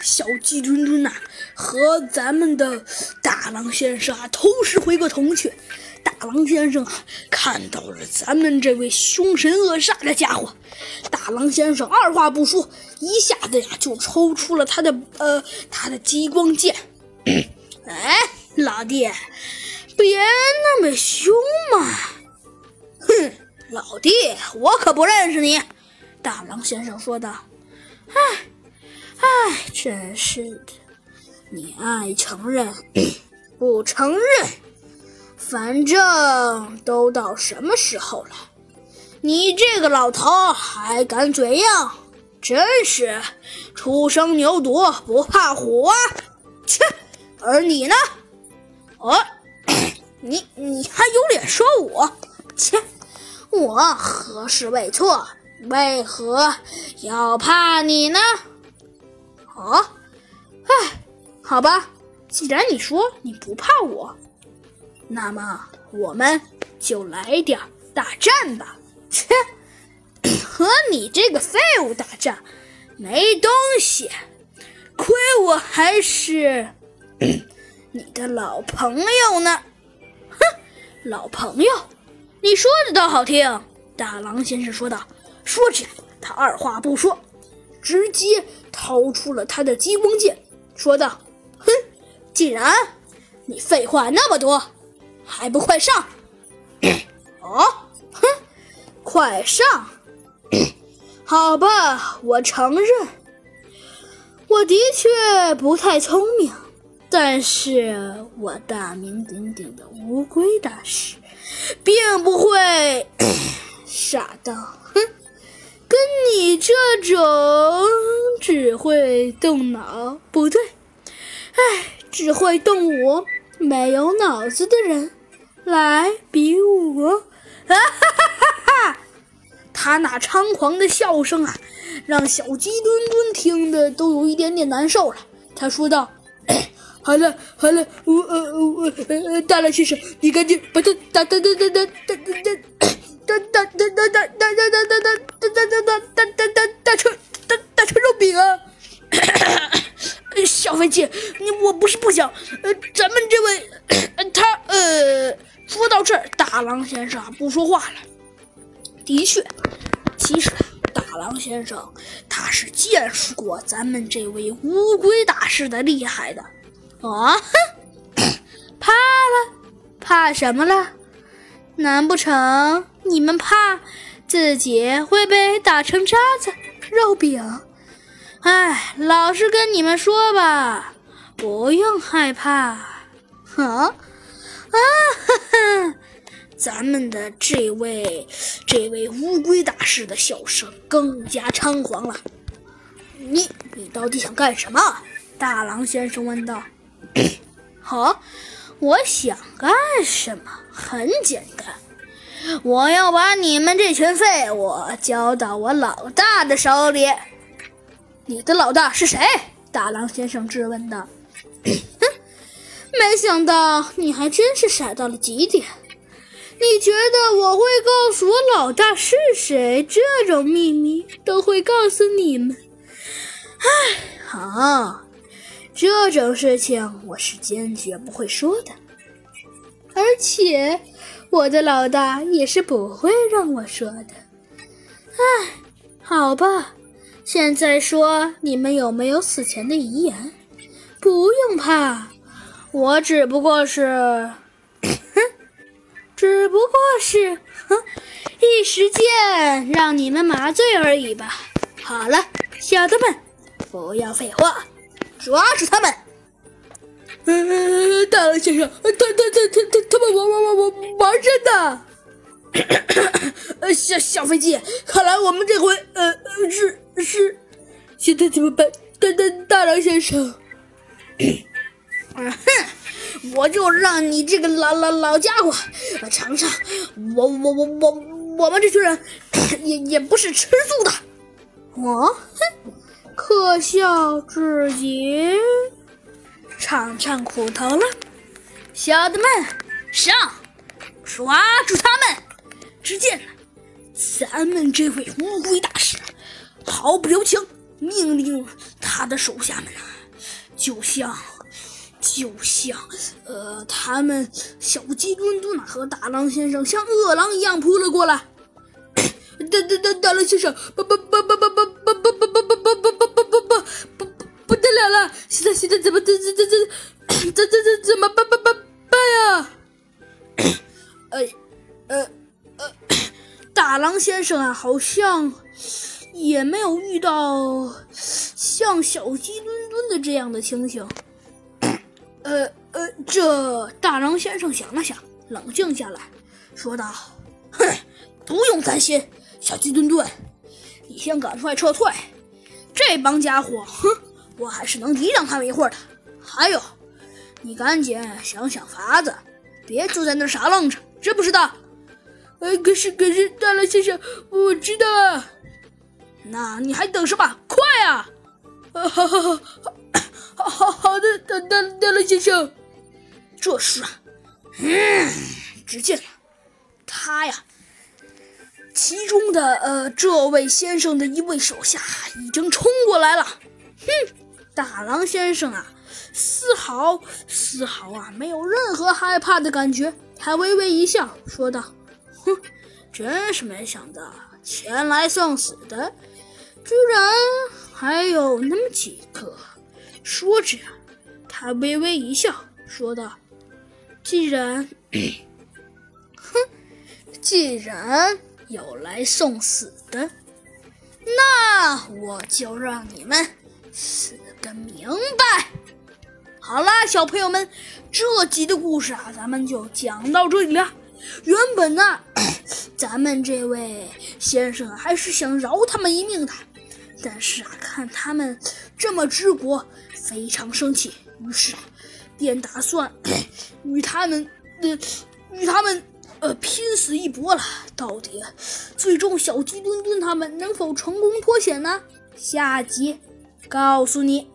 小鸡墩墩呐，和咱们的大狼先生啊，同时回过头去。大狼先生啊，看到了咱们这位凶神恶煞的家伙。大狼先生二话不说，一下子呀就抽出了他的呃他的激光剑。哎，老弟，别那么凶嘛！哼，老弟，我可不认识你。大狼先生说道：“哎，哎，真是的，你爱承认 不承认，反正都到什么时候了，你这个老头还敢嘴硬，真是初生牛犊不怕虎啊！切，而你呢？哦，你你还有脸说我？切，我何事未错？”为何要怕你呢？啊，哎，好吧，既然你说你不怕我，那么我们就来点大战吧！切，和你这个废物打仗没东西，亏我还是 你的老朋友呢！哼，老朋友，你说的倒好听。大狼先生说道。说着，他二话不说，直接掏出了他的激光剑，说道：“哼，既然你废话那么多，还不快上？哦，哼，快上！好吧，我承认，我的确不太聪明，但是我大名鼎鼎的乌龟大师，并不会 傻到哼。”跟你这种只会动脑不对，哎，只会动武没有脑子的人来比我，哈哈哈哈！他那猖狂的笑声啊，让小鸡墩墩听的都有一点点难受了。他说道：“ 好了好了，我呃我呃呃大狼先生，你赶紧把他打打打打打打打。”大大大大大大大大大大大大大大大大大大成大大成肉饼啊！小飞机，你我不是不想，呃，咱们这位他呃，说到这儿，大狼先生不说话了。的确，其实大狼先生他是见识过咱们这位乌龟大师的厉害的啊！哼，怕了？怕什么了？难不成？你们怕自己会被打成渣子、肉饼？哎，老实跟你们说吧，不用害怕。啊啊哈哈！咱们的这位这位乌龟大师的笑声更加猖狂了。你你到底想干什么？大狼先生问道。好，我想干什么？很简单。我要把你们这群废物交到我老大的手里。你的老大是谁？大狼先生质问道。哼，没想到你还真是傻到了极点。你觉得我会告诉我老大是谁？这种秘密都会告诉你们？唉，好，这种事情我是坚决不会说的，而且。我的老大也是不会让我说的，唉，好吧，现在说你们有没有死前的遗言？不用怕，我只不过是，哼，只不过是，哼，一时间让你们麻醉而已吧。好了，小的们，不要废话，抓住他们！呃，大狼先生，他他他他他他们玩玩玩玩玩真的。呃，小小飞机，看来我们这回呃是是，现在怎么办？大大大狼先生，哼，我就让你这个老老老家伙尝尝，我我我我我们这群人 也也不是吃素的。我哼，可笑至极。尝尝苦头了，小的们，上，抓住他们！只见咱们这位乌龟大师毫不留情，命令他的手下们啊，就像就像呃，他们小鸡墩墩和大狼先生像饿狼一样扑了过来。大大大大狼先生，不不不不不不不不不不不不不生啊，好像也没有遇到像小鸡墩墩的这样的情形。呃呃，这大狼先生想了想，冷静下来，说道：“哼，不用担心，小鸡墩墩，你先赶快撤退。这帮家伙，哼，我还是能抵挡他们一会儿的。还有，你赶紧想想法子，别就在那傻愣着。”知不知道？呃，可是可是，大狼先生，我知道啊。那你还等什么？快啊！好好好，好好好的，大大大狼先生。这时啊，嗯，只见他呀，其中的呃这位先生的一位手下已经冲过来了。哼，大狼先生啊，丝毫丝毫啊没有任何害怕的感觉。他微微一笑，说道：“，真是没想到，前来送死的居然还有那么几个。”说着，他微微一笑，说道：“既然，哼，既然有来送死的，那我就让你们死个明白。”好啦，小朋友们，这集的故事啊，咱们就讲到这里了。原本呢，咱们这位先生还是想饶他们一命的，但是啊，看他们这么执着，非常生气，于是啊，便打算 与他们呃与他们呃拼死一搏了。到底最终小鸡墩墩他们能否成功脱险呢？下集告诉你。